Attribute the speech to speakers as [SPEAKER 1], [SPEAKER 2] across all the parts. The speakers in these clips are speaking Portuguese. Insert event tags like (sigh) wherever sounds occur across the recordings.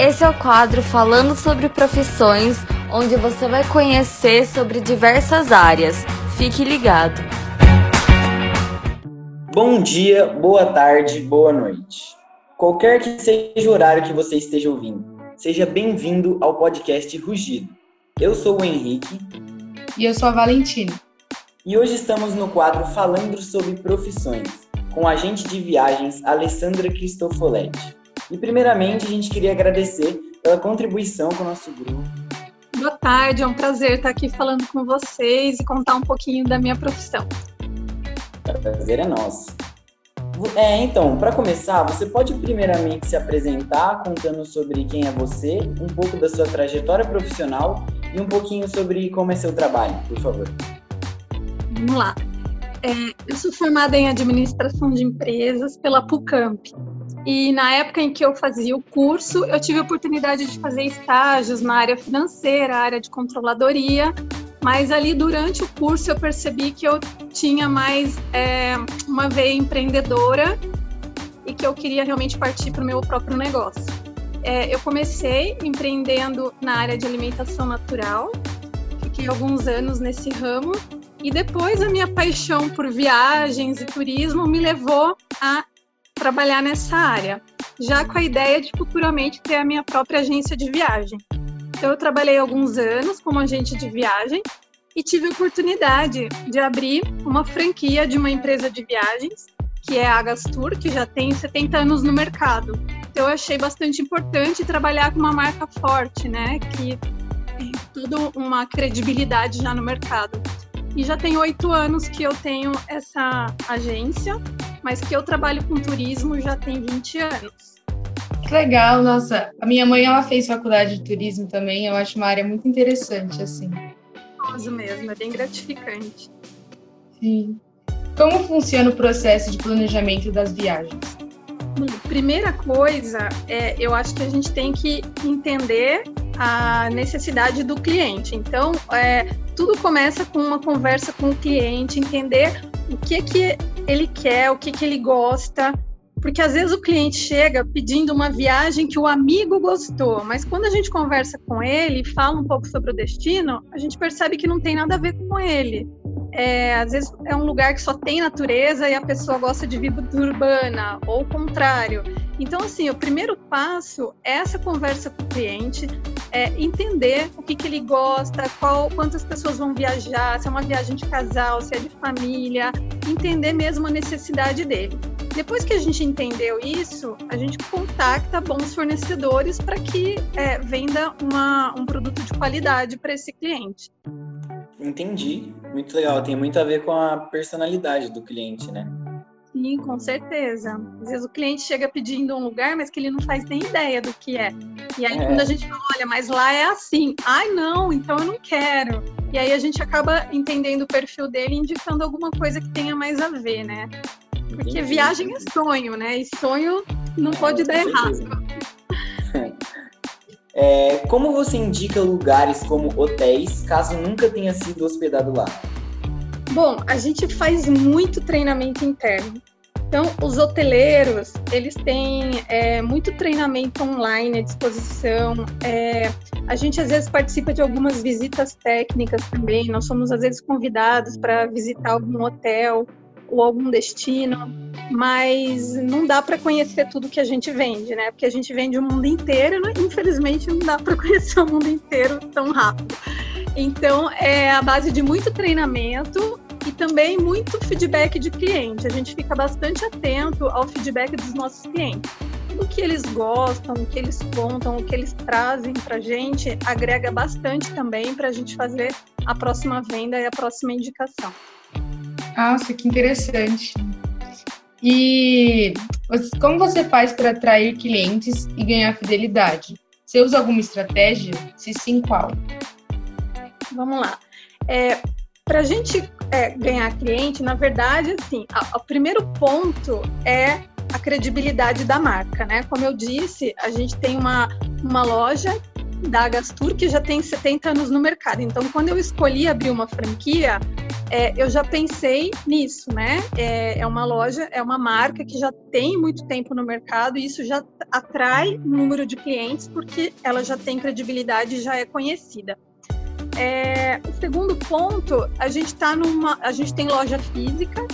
[SPEAKER 1] Esse é o quadro Falando sobre Profissões, onde você vai conhecer sobre diversas áreas. Fique ligado.
[SPEAKER 2] Bom dia, boa tarde, boa noite. Qualquer que seja o horário que você esteja ouvindo, seja bem-vindo ao podcast Rugido. Eu sou o Henrique.
[SPEAKER 3] E eu sou a Valentina.
[SPEAKER 2] E hoje estamos no quadro Falando sobre Profissões, com a agente de viagens Alessandra Cristofoletti. E primeiramente a gente queria agradecer pela contribuição com o nosso grupo.
[SPEAKER 3] Boa tarde, é um prazer estar aqui falando com vocês e contar um pouquinho da minha profissão.
[SPEAKER 2] O prazer é nosso. É, então, para começar, você pode primeiramente se apresentar contando sobre quem é você, um pouco da sua trajetória profissional e um pouquinho sobre como é seu trabalho, por favor.
[SPEAKER 3] Vamos lá. É, eu sou formada em administração de empresas pela PUCamp, e na época em que eu fazia o curso, eu tive a oportunidade de fazer estágios na área financeira, área de controladoria, mas ali durante o curso eu percebi que eu tinha mais é, uma veia empreendedora e que eu queria realmente partir para o meu próprio negócio. É, eu comecei empreendendo na área de alimentação natural, fiquei alguns anos nesse ramo e depois a minha paixão por viagens e turismo me levou a trabalhar nessa área, já com a ideia de futuramente ter a minha própria agência de viagem. Então, eu trabalhei alguns anos como agente de viagem e tive a oportunidade de abrir uma franquia de uma empresa de viagens, que é a Agastur, que já tem 70 anos no mercado. Então, eu achei bastante importante trabalhar com uma marca forte, né, que tem toda uma credibilidade já no mercado. E já tem oito anos que eu tenho essa agência mas que eu trabalho com turismo já tem 20 anos.
[SPEAKER 4] Que legal, nossa. A minha mãe ela fez faculdade de turismo também, eu acho uma área muito interessante assim.
[SPEAKER 3] Gosto mesmo, é bem gratificante.
[SPEAKER 4] Sim. Como funciona o processo de planejamento das viagens?
[SPEAKER 3] Bom, primeira coisa, é, eu acho que a gente tem que entender a necessidade do cliente. Então, é, tudo começa com uma conversa com o cliente, entender o que que ele quer, o que, que ele gosta. Porque às vezes o cliente chega pedindo uma viagem que o amigo gostou, mas quando a gente conversa com ele e fala um pouco sobre o destino, a gente percebe que não tem nada a ver com ele. É, às vezes é um lugar que só tem natureza e a pessoa gosta de vida urbana, ou o contrário. Então, assim, o primeiro passo é essa conversa com o cliente, é entender o que, que ele gosta, qual, quantas pessoas vão viajar, se é uma viagem de casal, se é de família, entender mesmo a necessidade dele. Depois que a gente entendeu isso, a gente contacta bons fornecedores para que é, venda uma, um produto de qualidade para esse cliente.
[SPEAKER 2] Entendi. Muito legal. Tem muito a ver com a personalidade do cliente, né?
[SPEAKER 3] Sim, com certeza. Às vezes o cliente chega pedindo um lugar, mas que ele não faz nem ideia do que é. E aí, é. quando a gente fala, olha, mas lá é assim. Ai, não, então eu não quero. E aí a gente acaba entendendo o perfil dele e indicando alguma coisa que tenha mais a ver, né? Porque viagem é sonho, né? E sonho não pode dar errado. (laughs)
[SPEAKER 2] É, como você indica lugares como hotéis, caso nunca tenha sido hospedado lá?
[SPEAKER 3] Bom, a gente faz muito treinamento interno. Então, os hoteleiros, eles têm é, muito treinamento online à disposição. É, a gente, às vezes, participa de algumas visitas técnicas também. Nós somos, às vezes, convidados para visitar algum hotel ou algum destino, mas não dá para conhecer tudo que a gente vende, né? Porque a gente vende o mundo inteiro, né? infelizmente não dá para conhecer o mundo inteiro tão rápido. Então, é a base de muito treinamento e também muito feedback de cliente. A gente fica bastante atento ao feedback dos nossos clientes. O que eles gostam, o que eles contam, o que eles trazem para a gente agrega bastante também para a gente fazer a próxima venda e a próxima indicação.
[SPEAKER 4] Nossa, que interessante. E como você faz para atrair clientes e ganhar fidelidade? Você usa alguma estratégia? Se sim, qual?
[SPEAKER 3] Vamos lá. É, para a gente é, ganhar cliente, na verdade, assim, o primeiro ponto é a credibilidade da marca, né? Como eu disse, a gente tem uma, uma loja da Gastur que já tem 70 anos no mercado. Então, quando eu escolhi abrir uma franquia, é, eu já pensei nisso, né? É, é, uma loja, é uma marca que já tem muito tempo no mercado e isso já atrai um número de clientes porque ela já tem credibilidade e já é conhecida. É, o segundo ponto, a gente tá numa, a gente tem loja física,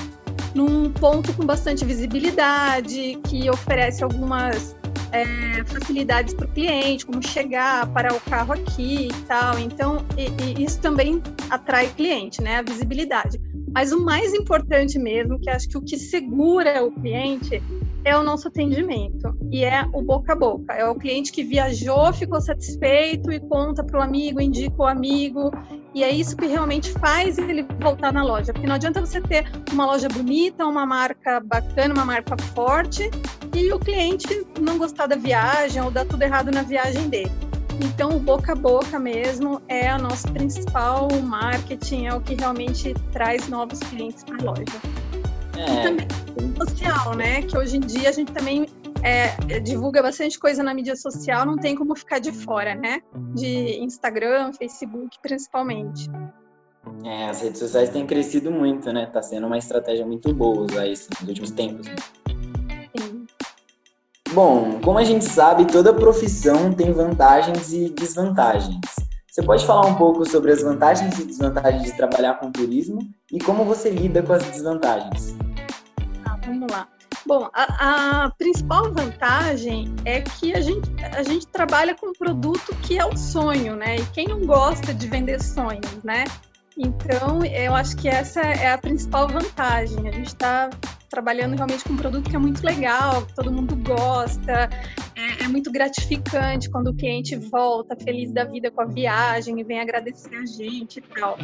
[SPEAKER 3] num ponto com bastante visibilidade, que oferece algumas é, facilidades para o cliente, como chegar, parar o carro aqui e tal. Então, e, e isso também atrai cliente, né? A visibilidade. Mas o mais importante mesmo, que acho que o que segura o cliente é o nosso atendimento e é o boca a boca. É o cliente que viajou, ficou satisfeito e conta para o amigo, indica o amigo. E é isso que realmente faz ele voltar na loja. Porque não adianta você ter uma loja bonita, uma marca bacana, uma marca forte e o cliente não gostar da viagem ou dar tudo errado na viagem dele. Então, o boca a boca mesmo é o nosso principal marketing, é o que realmente traz novos clientes para a loja. É. E também social, né? Que hoje em dia a gente também é, divulga bastante coisa na mídia social, não tem como ficar de fora, né? De Instagram, Facebook, principalmente.
[SPEAKER 2] É, as redes sociais têm crescido muito, né? Tá sendo uma estratégia muito boa usar isso nos últimos tempos. Né? Bom, como a gente sabe, toda profissão tem vantagens e desvantagens. Você pode falar um pouco sobre as vantagens e desvantagens de trabalhar com turismo e como você lida com as desvantagens?
[SPEAKER 3] Ah, vamos lá. Bom, a, a, principal vantagem é que a gente, a gente trabalha com um produto que é o sonho, né? E quem não gosta de vender sonhos, né? Então, eu acho que essa é a principal vantagem. A gente está trabalhando realmente com um produto que é muito legal, todo mundo gosta, é, é, muito gratificante quando o cliente volta feliz da vida com a viagem e vem agradecer a gente e tal.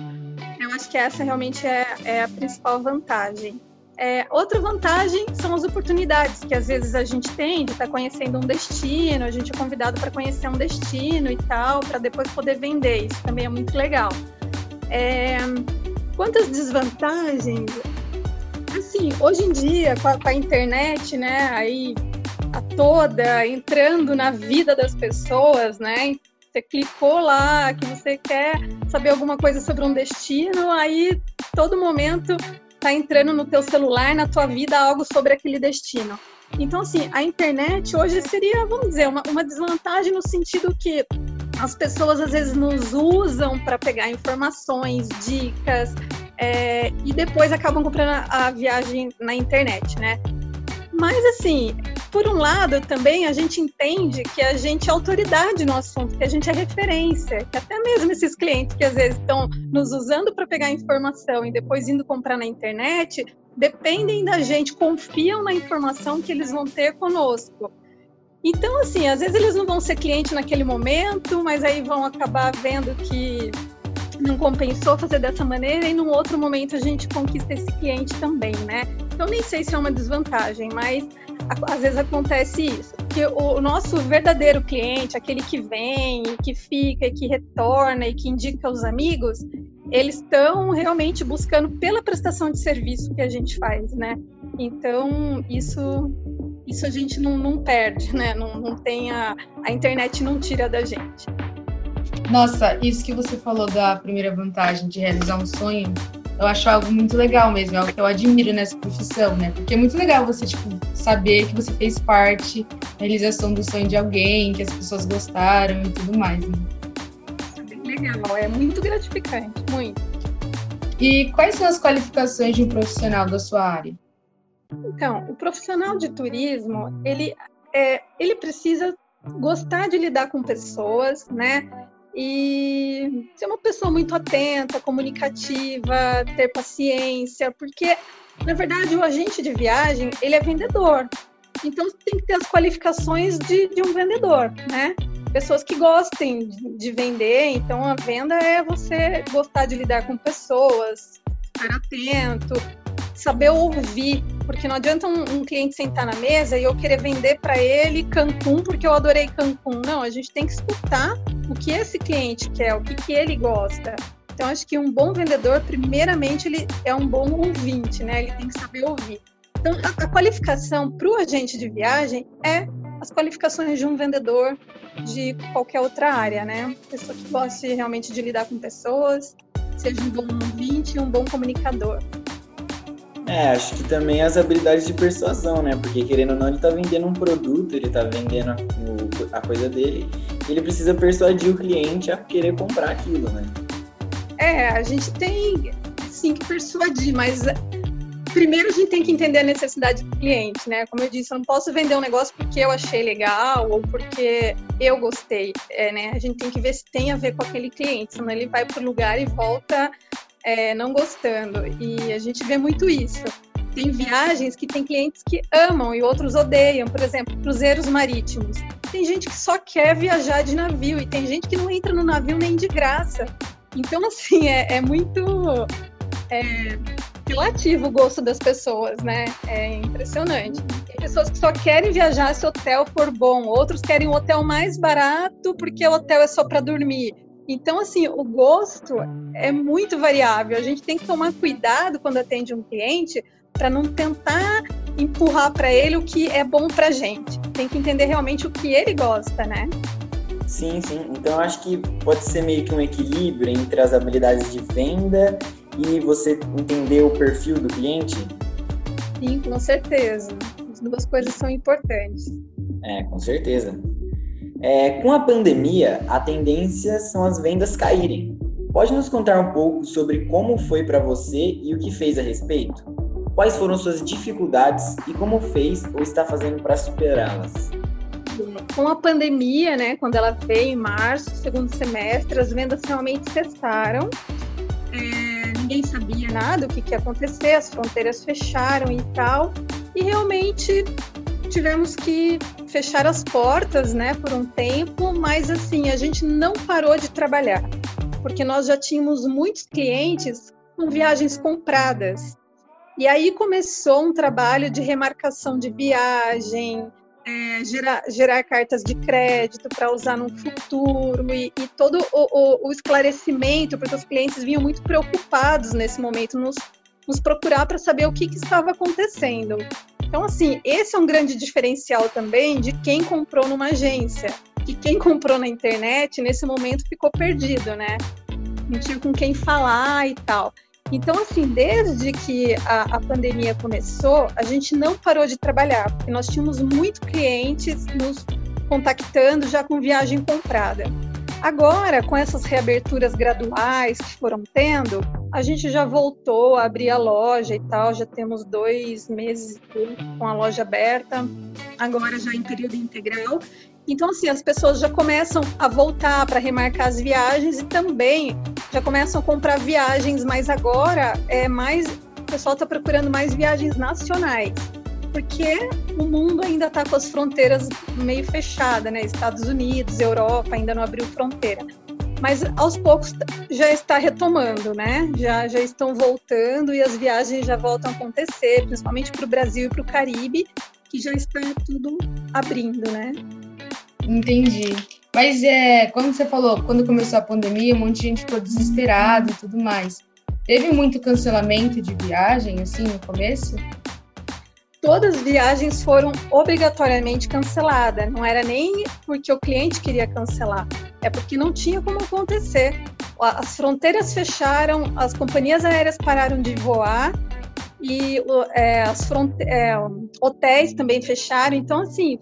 [SPEAKER 3] Eu acho que essa realmente é, é a principal vantagem. É, outra vantagem são as oportunidades que às vezes a gente tem de estar tá conhecendo um destino, a gente é convidado para conhecer um destino e tal, para depois poder vender. Isso também é muito legal. É, quantas desvantagens? Assim, hoje em dia, com a, com a internet, né, aí a toda entrando na vida das pessoas, né? Você clicou lá que você quer saber alguma coisa sobre um destino, aí todo momento tá entrando no teu celular, na tua vida, algo sobre aquele destino. Então, assim, a internet hoje seria, vamos dizer, uma, uma desvantagem no sentido que as pessoas às vezes nos usam para pegar informações, dicas, é, e depois acabam comprando a viagem na internet, né? Mas assim, por um lado também a gente entende que a gente é autoridade no assunto, que a gente é referência, que até mesmo esses clientes que às vezes estão nos usando para pegar informação e depois indo comprar na internet, dependem da gente, confiam na informação que eles vão ter conosco. Então, assim, às vezes eles não vão ser cliente naquele momento, mas aí vão acabar vendo que não compensou fazer dessa maneira e num outro momento a gente conquista esse cliente também, né? Então nem sei se é uma desvantagem, mas às vezes acontece isso. Que o nosso verdadeiro cliente, aquele que vem, que fica, que retorna e que indica os amigos, eles estão realmente buscando pela prestação de serviço que a gente faz, né? Então isso isso a gente não, não perde, né? Não, não tem a, a internet não tira da gente.
[SPEAKER 4] Nossa, isso que você falou da primeira vantagem de realizar um sonho, eu acho algo muito legal mesmo, é algo que eu admiro nessa profissão, né? Porque é muito legal você, tipo, saber que você fez parte da realização do sonho de alguém, que as pessoas gostaram e tudo mais, né?
[SPEAKER 3] É bem legal, é muito gratificante, muito.
[SPEAKER 4] E quais são as qualificações de um profissional da sua área?
[SPEAKER 3] Então, o profissional de turismo, ele, é, ele precisa gostar de lidar com pessoas, né? E ser uma pessoa muito atenta, comunicativa, ter paciência, porque na verdade o agente de viagem ele é vendedor, então tem que ter as qualificações de, de um vendedor, né? Pessoas que gostem de vender, então a venda é você gostar de lidar com pessoas, estar atento, saber ouvir, porque não adianta um, um cliente sentar na mesa e eu querer vender para ele Cancún porque eu adorei Cancún. Não, a gente tem que escutar o que esse cliente quer, o que, que ele gosta. Então, acho que um bom vendedor, primeiramente, ele é um bom ouvinte, né? Ele tem que saber ouvir. Então, a, a qualificação para o agente de viagem é as qualificações de um vendedor de qualquer outra área, né? Pessoa que goste realmente de lidar com pessoas, seja um bom ouvinte e um bom comunicador.
[SPEAKER 2] É, acho que também as habilidades de persuasão, né? Porque querendo ou não, ele tá vendendo um produto, ele tá vendendo a, a coisa dele, ele precisa persuadir o cliente a querer comprar aquilo, né?
[SPEAKER 3] É, a gente tem sim que persuadir, mas primeiro a gente tem que entender a necessidade do cliente, né? Como eu disse, eu não posso vender um negócio porque eu achei legal ou porque eu gostei, é, né? A gente tem que ver se tem a ver com aquele cliente, senão ele vai para o lugar e volta é, não gostando. E a gente vê muito isso. Tem viagens que tem clientes que amam e outros odeiam, por exemplo, cruzeiros marítimos. Tem gente que só quer viajar de navio e tem gente que não entra no navio nem de graça. Então, assim, é, é muito é, relativo o gosto das pessoas, né? É impressionante. Tem pessoas que só querem viajar se o hotel for bom, outros querem um hotel mais barato porque o hotel é só para dormir. Então, assim, o gosto é muito variável. A gente tem que tomar cuidado quando atende um cliente para não tentar empurrar para ele o que é bom para gente. Tem que entender realmente o que ele gosta, né?
[SPEAKER 2] Sim, sim. Então, eu acho que pode ser meio que um equilíbrio entre as habilidades de venda e você entender o perfil do cliente.
[SPEAKER 3] Sim, com certeza. As duas coisas são importantes.
[SPEAKER 2] É, com certeza. É, com a pandemia, a tendência são as vendas caírem. Pode nos contar um pouco sobre como foi para você e o que fez a respeito? Quais foram suas dificuldades e como fez ou está fazendo para superá-las?
[SPEAKER 3] Com a pandemia, né, quando ela veio em março, segundo semestre, as vendas realmente cessaram. É, ninguém sabia nada o que, que ia acontecer, as fronteiras fecharam e tal. E realmente tivemos que fechar as portas, né, por um tempo, mas assim, a gente não parou de trabalhar, porque nós já tínhamos muitos clientes com viagens compradas. E aí começou um trabalho de remarcação de viagem, é, gerar, gerar, cartas de crédito para usar no futuro e, e todo o, o, o, esclarecimento, porque os clientes vinham muito preocupados nesse momento, nos, nos procurar para saber o que, que estava acontecendo. Então, assim, esse é um grande diferencial também de quem comprou numa agência. E quem comprou na internet, nesse momento, ficou perdido, né? Não tinha com quem falar e tal. Então, assim, desde que a, a, pandemia começou, a gente não parou de trabalhar, porque nós tínhamos muitos clientes nos contactando já com viagem comprada. Agora, com essas reaberturas graduais que foram tendo, a gente já voltou a abrir a loja e tal, já temos dois meses com a loja aberta, agora já em período integral. Então, assim, as pessoas já começam a voltar para remarcar as viagens e também já começam a comprar viagens, mas agora é mais. O pessoal está procurando mais viagens nacionais porque o mundo ainda está com as fronteiras meio fechadas, né? Estados Unidos, Europa ainda não abriu fronteira. Mas aos poucos já está retomando, né? Já, já estão voltando e as viagens já voltam a acontecer, principalmente para o Brasil e para o Caribe, que já está tudo abrindo, né?
[SPEAKER 4] Entendi. Mas é, quando você falou, quando começou a pandemia, um monte de gente ficou desesperado e tudo mais. Teve muito cancelamento de viagem, assim, no começo?
[SPEAKER 3] Todas as viagens foram obrigatoriamente canceladas. Não era nem porque o cliente queria cancelar, é porque não tinha como acontecer. As fronteiras fecharam, as companhias aéreas pararam de voar e é, é, hotéis também fecharam. Então, assim,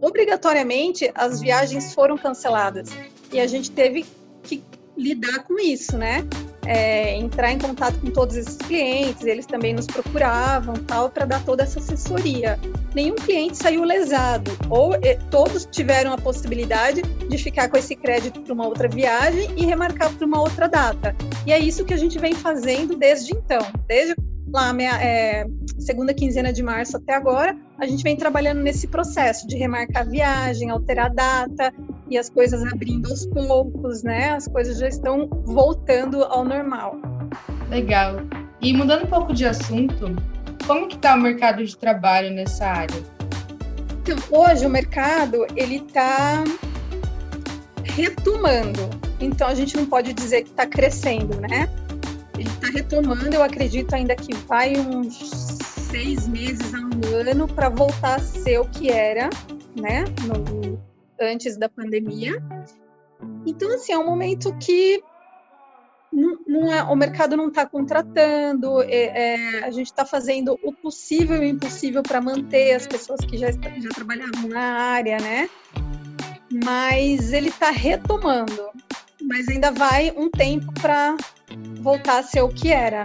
[SPEAKER 3] obrigatoriamente as viagens foram canceladas e a gente teve que lidar com isso, né? É, entrar em contato com todos esses clientes, eles também nos procuravam tal para dar toda essa assessoria. Nenhum cliente saiu lesado, ou todos tiveram a possibilidade de ficar com esse crédito para uma outra viagem e remarcar para uma outra data. E é isso que a gente vem fazendo desde então, desde lá minha, é, segunda quinzena de março até agora, a gente vem trabalhando nesse processo de remarcar a viagem, alterar a data e as coisas abrindo aos poucos, né? As coisas já estão voltando ao normal.
[SPEAKER 4] Legal. E mudando um pouco de assunto, como que está o mercado de trabalho nessa área?
[SPEAKER 3] Então, hoje o mercado ele está retomando. Então a gente não pode dizer que está crescendo, né? Ele está retomando. Eu acredito ainda que vai uns seis meses a um ano para voltar a ser o que era, né? No, antes da pandemia. Então, assim, é um momento que não, não é, o mercado não está contratando, é, é, a gente está fazendo o possível e o impossível para manter as pessoas que já, já trabalhavam na área, né? Mas ele está retomando, mas ainda vai um tempo para voltar a ser o que era.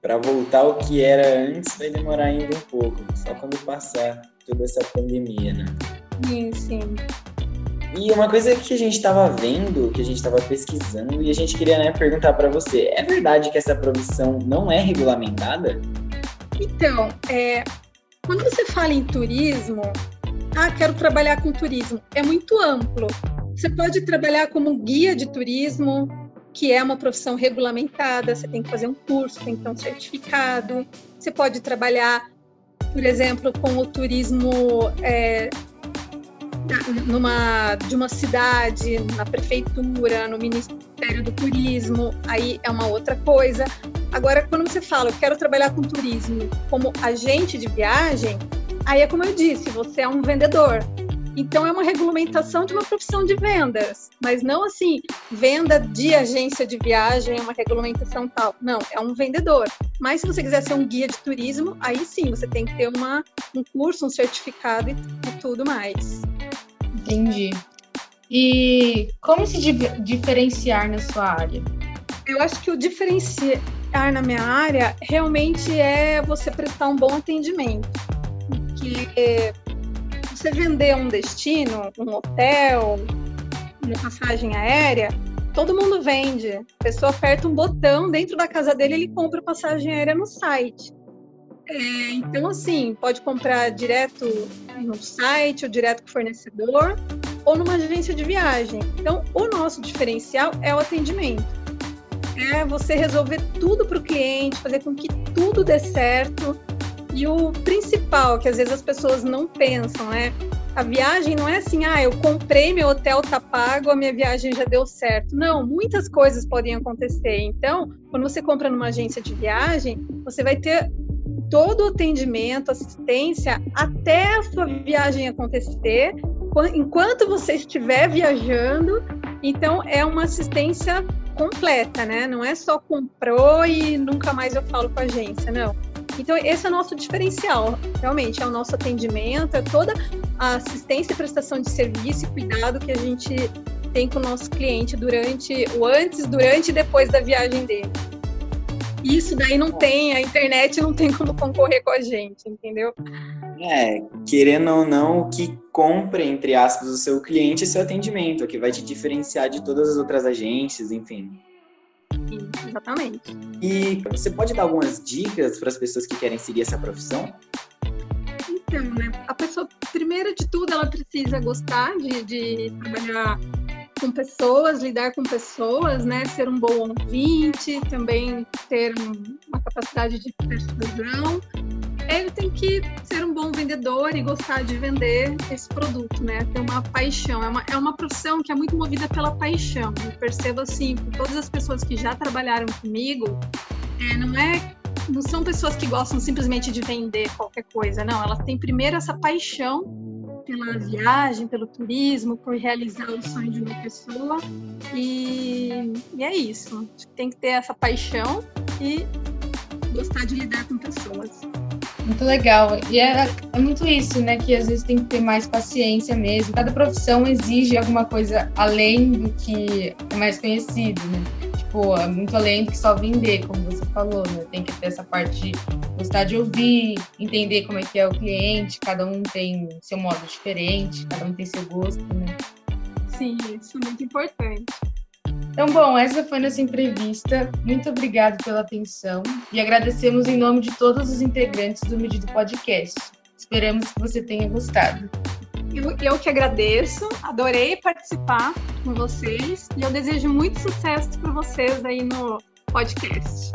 [SPEAKER 2] Para voltar ao que era antes vai demorar ainda um pouco, só quando passar toda essa pandemia, né?
[SPEAKER 3] Sim, sim.
[SPEAKER 2] E uma coisa que a gente estava vendo, que a gente estava pesquisando, e a gente queria né, perguntar para você: é verdade que essa profissão não é regulamentada?
[SPEAKER 3] Então, é, quando você fala em turismo, ah, quero trabalhar com turismo, é muito amplo. Você pode trabalhar como guia de turismo, que é uma profissão regulamentada, você tem que fazer um curso, tem que ter um certificado. Você pode trabalhar, por exemplo, com o turismo é, numa, de uma cidade, na prefeitura, no Ministério do Turismo, aí é uma outra coisa. Agora, quando você fala, eu quero trabalhar com turismo como agente de viagem, aí é como eu disse, você é um vendedor. Então, é uma regulamentação de uma profissão de vendas, mas não assim, venda de agência de viagem, é uma regulamentação tal. Não, é um vendedor. Mas se você quiser ser um guia de turismo, aí sim, você tem que ter uma, um curso, um certificado e, e tudo mais.
[SPEAKER 4] Entendi. E como se diferenciar na sua área?
[SPEAKER 3] Eu acho que o diferenciar na minha área realmente é você prestar um bom atendimento. Porque você vender um destino, um hotel, uma passagem aérea, todo mundo vende. A pessoa aperta um botão dentro da casa dele, ele compra passagem aérea no site. É, então, assim, pode comprar direto no site ou direto com o fornecedor ou numa agência de viagem. Então, o nosso diferencial é o atendimento. É você resolver tudo para o cliente, fazer com que tudo dê certo. E o principal, que às vezes as pessoas não pensam, é a viagem não é assim, ah, eu comprei, meu hotel tá pago, a minha viagem já deu certo. Não, muitas coisas podem acontecer. Então, quando você compra numa agência de viagem, você vai ter todo o atendimento, assistência até a sua viagem acontecer, enquanto você estiver viajando. Então, é uma assistência completa, né? Não é só comprou e nunca mais eu falo com a agência, não. Então, esse é o nosso diferencial, realmente, é o nosso atendimento, é toda a assistência e prestação de serviço e cuidado que a gente tem com o nosso cliente durante o antes, durante e depois da viagem dele. Isso daí não tem, a internet não tem como concorrer com a gente, entendeu?
[SPEAKER 2] É, querendo ou não, o que compra, entre aspas, o seu cliente é seu atendimento, que vai te diferenciar de todas as outras agências, enfim.
[SPEAKER 3] Sim, exatamente.
[SPEAKER 2] E você pode dar algumas dicas para as pessoas que querem seguir essa profissão?
[SPEAKER 3] Então, né? A pessoa, primeiro de tudo, ela precisa gostar de, de trabalhar com pessoas, lidar com pessoas, né? Ser um bom ouvinte, também ter uma capacidade de persuasão. Ele tem que bom vendedor e gostar de vender esse produto, né? Ter uma paixão. É uma, é uma profissão que é muito movida pela paixão. Eu percebo assim, por todas as pessoas que já trabalharam comigo, é, não é não são pessoas que gostam simplesmente de vender qualquer coisa, não. Elas têm primeiro essa paixão pela viagem, pelo turismo, por realizar o sonho de uma pessoa. E, e é isso. Tem que ter essa paixão e gostar de lidar com pessoas.
[SPEAKER 4] Muito legal. E é, é muito isso, né? Que às vezes tem que ter mais paciência mesmo. Cada profissão exige alguma coisa além do que é mais conhecido, né? Tipo, é muito além do que só vender, como você falou, né? Tem que ter essa parte de gostar de ouvir, entender como é que é o cliente, cada um tem seu modo diferente, cada um tem seu gosto, né?
[SPEAKER 3] Sim, isso é muito importante.
[SPEAKER 4] Então, bom, essa foi nossa entrevista. Muito obrigado pela atenção e agradecemos em nome de todos os integrantes do Medido Podcast. Esperamos que você tenha gostado.
[SPEAKER 3] Eu, eu que agradeço, adorei participar com vocês e eu desejo muito sucesso para vocês aí no podcast.